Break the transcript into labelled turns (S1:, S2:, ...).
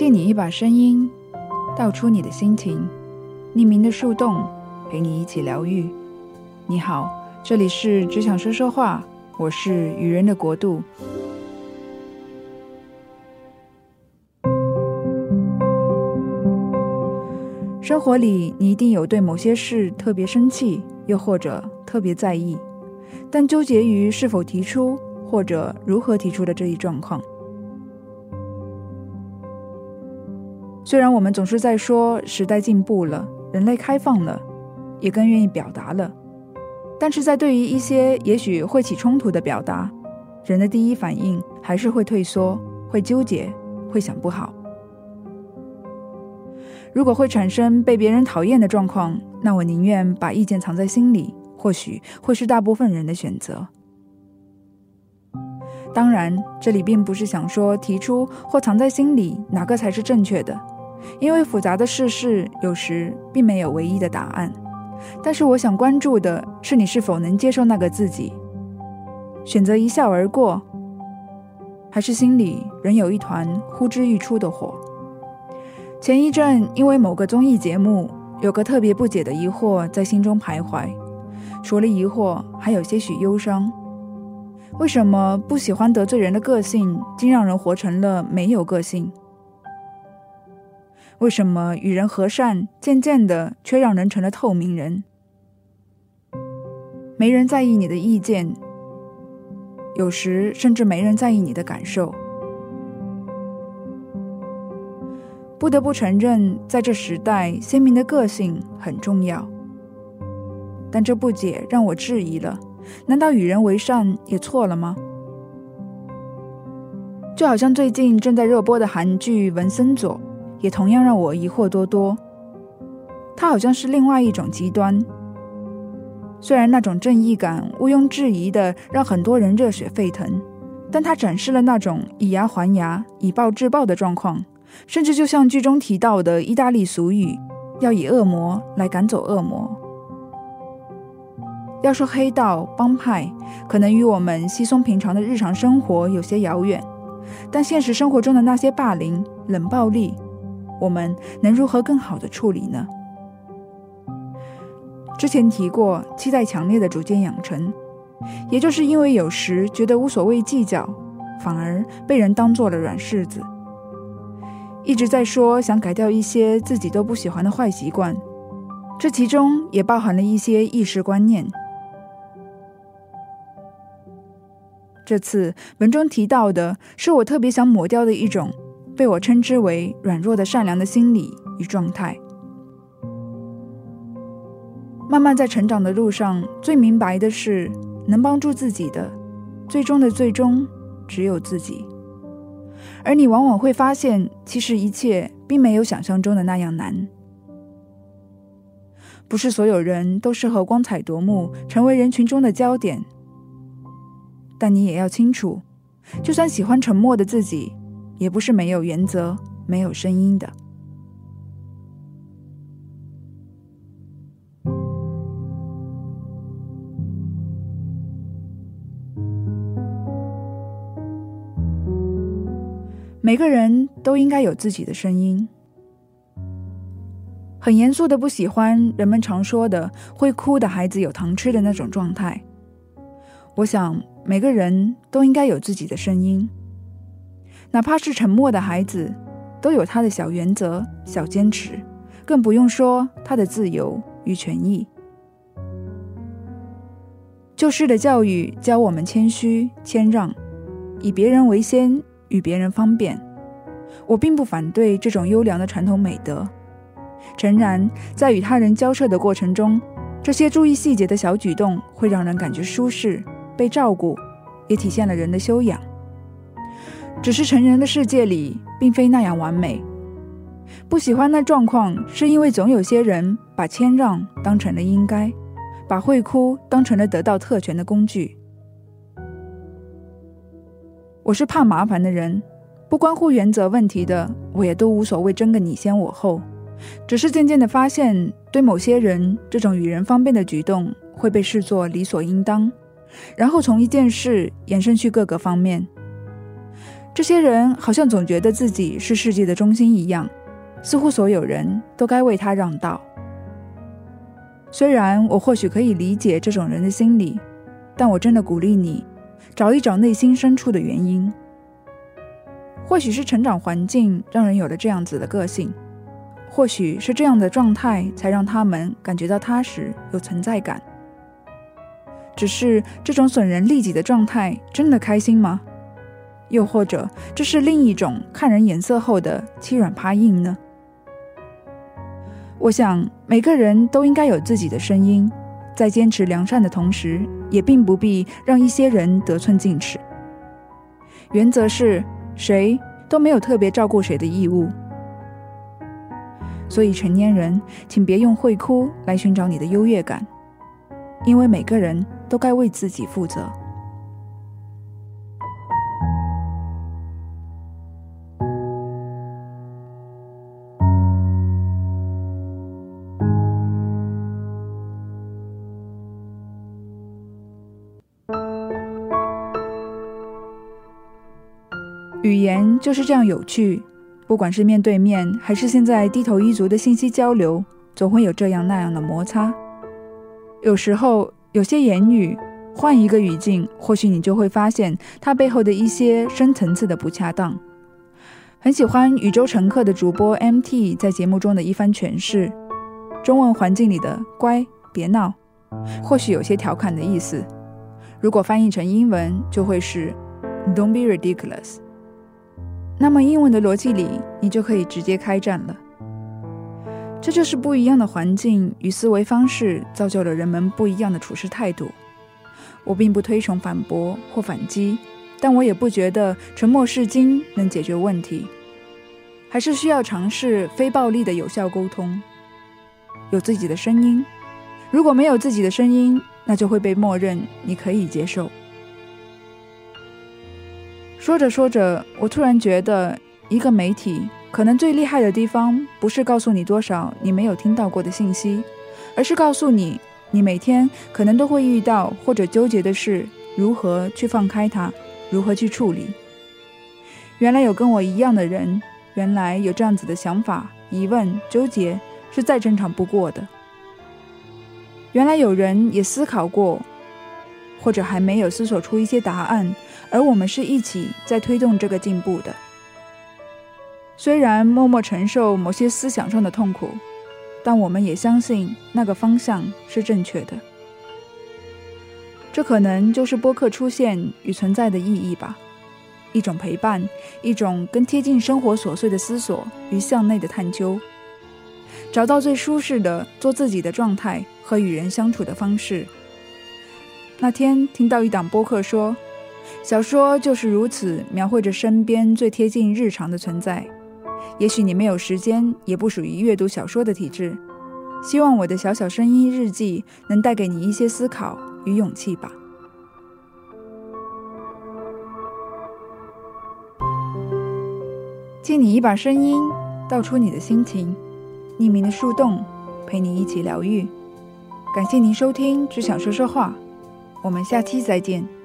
S1: 借你一把声音，道出你的心情，匿名的树洞陪你一起疗愈。你好，这里是只想说说话，我是愚人的国度。生活里，你一定有对某些事特别生气，又或者特别在意，但纠结于是否提出或者如何提出的这一状况。虽然我们总是在说时代进步了，人类开放了，也更愿意表达了，但是在对于一些也许会起冲突的表达，人的第一反应还是会退缩，会纠结，会想不好。如果会产生被别人讨厌的状况，那我宁愿把意见藏在心里，或许会是大部分人的选择。当然，这里并不是想说提出或藏在心里哪个才是正确的。因为复杂的世事有时并没有唯一的答案，但是我想关注的是你是否能接受那个自己，选择一笑而过，还是心里仍有一团呼之欲出的火？前一阵因为某个综艺节目，有个特别不解的疑惑在心中徘徊，除了疑惑，还有些许忧伤：为什么不喜欢得罪人的个性，竟让人活成了没有个性？为什么与人和善，渐渐的却让人成了透明人？没人在意你的意见，有时甚至没人在意你的感受。不得不承认，在这时代，鲜明的个性很重要。但这不解让我质疑了：难道与人为善也错了吗？就好像最近正在热播的韩剧《文森佐》。也同样让我疑惑多多。他好像是另外一种极端。虽然那种正义感毋庸置疑的让很多人热血沸腾，但他展示了那种以牙还牙、以暴制暴的状况，甚至就像剧中提到的意大利俗语：“要以恶魔来赶走恶魔。”要说黑道帮派，可能与我们稀松平常的日常生活有些遥远，但现实生活中的那些霸凌、冷暴力。我们能如何更好的处理呢？之前提过，期待强烈的逐渐养成，也就是因为有时觉得无所谓计较，反而被人当做了软柿子。一直在说想改掉一些自己都不喜欢的坏习惯，这其中也包含了一些意识观念。这次文中提到的是我特别想抹掉的一种。被我称之为软弱的善良的心理与状态。慢慢在成长的路上，最明白的是，能帮助自己的，最终的最终，只有自己。而你往往会发现，其实一切并没有想象中的那样难。不是所有人都适合光彩夺目，成为人群中的焦点。但你也要清楚，就算喜欢沉默的自己。也不是没有原则、没有声音的。每个人都应该有自己的声音。很严肃的不喜欢人们常说的“会哭的孩子有糖吃”的那种状态。我想，每个人都应该有自己的声音。哪怕是沉默的孩子，都有他的小原则、小坚持，更不用说他的自由与权益。旧式的教育教我们谦虚、谦让，以别人为先，与别人方便。我并不反对这种优良的传统美德，诚然，在与他人交涉的过程中，这些注意细节的小举动会让人感觉舒适、被照顾，也体现了人的修养。只是成人的世界里，并非那样完美。不喜欢那状况，是因为总有些人把谦让当成了应该，把会哭当成了得到特权的工具。我是怕麻烦的人，不关乎原则问题的，我也都无所谓争个你先我后。只是渐渐的发现，对某些人，这种与人方便的举动会被视作理所应当，然后从一件事延伸去各个方面。这些人好像总觉得自己是世界的中心一样，似乎所有人都该为他让道。虽然我或许可以理解这种人的心理，但我真的鼓励你找一找内心深处的原因。或许是成长环境让人有了这样子的个性，或许是这样的状态才让他们感觉到踏实有存在感。只是这种损人利己的状态真的开心吗？又或者这是另一种看人眼色后的欺软怕硬呢？我想每个人都应该有自己的声音，在坚持良善的同时，也并不必让一些人得寸进尺。原则是。谁都没有特别照顾谁的义务，所以成年人，请别用会哭来寻找你的优越感，因为每个人都该为自己负责。语言就是这样有趣，不管是面对面，还是现在低头一族的信息交流，总会有这样那样的摩擦。有时候，有些言语换一个语境，或许你就会发现它背后的一些深层次的不恰当。很喜欢宇宙乘客的主播 MT 在节目中的一番诠释，中文环境里的“乖，别闹”，或许有些调侃的意思。如果翻译成英文，就会是 “Don't be ridiculous”。那么英文的逻辑里，你就可以直接开战了。这就是不一样的环境与思维方式，造就了人们不一样的处事态度。我并不推崇反驳或反击，但我也不觉得沉默是金能解决问题，还是需要尝试非暴力的有效沟通。有自己的声音，如果没有自己的声音，那就会被默认你可以接受。说着说着，我突然觉得，一个媒体可能最厉害的地方，不是告诉你多少你没有听到过的信息，而是告诉你，你每天可能都会遇到或者纠结的事，如何去放开它，如何去处理。原来有跟我一样的人，原来有这样子的想法、疑问、纠结，是再正常不过的。原来有人也思考过，或者还没有思索出一些答案。而我们是一起在推动这个进步的。虽然默默承受某些思想上的痛苦，但我们也相信那个方向是正确的。这可能就是播客出现与存在的意义吧，一种陪伴，一种更贴近生活琐碎的思索与向内的探究，找到最舒适的做自己的状态和与人相处的方式。那天听到一档播客说。小说就是如此描绘着身边最贴近日常的存在。也许你没有时间，也不属于阅读小说的体质。希望我的小小声音日记能带给你一些思考与勇气吧。借你一把声音，道出你的心情。匿名的树洞，陪你一起疗愈。感谢您收听《只想说说话》，我们下期再见。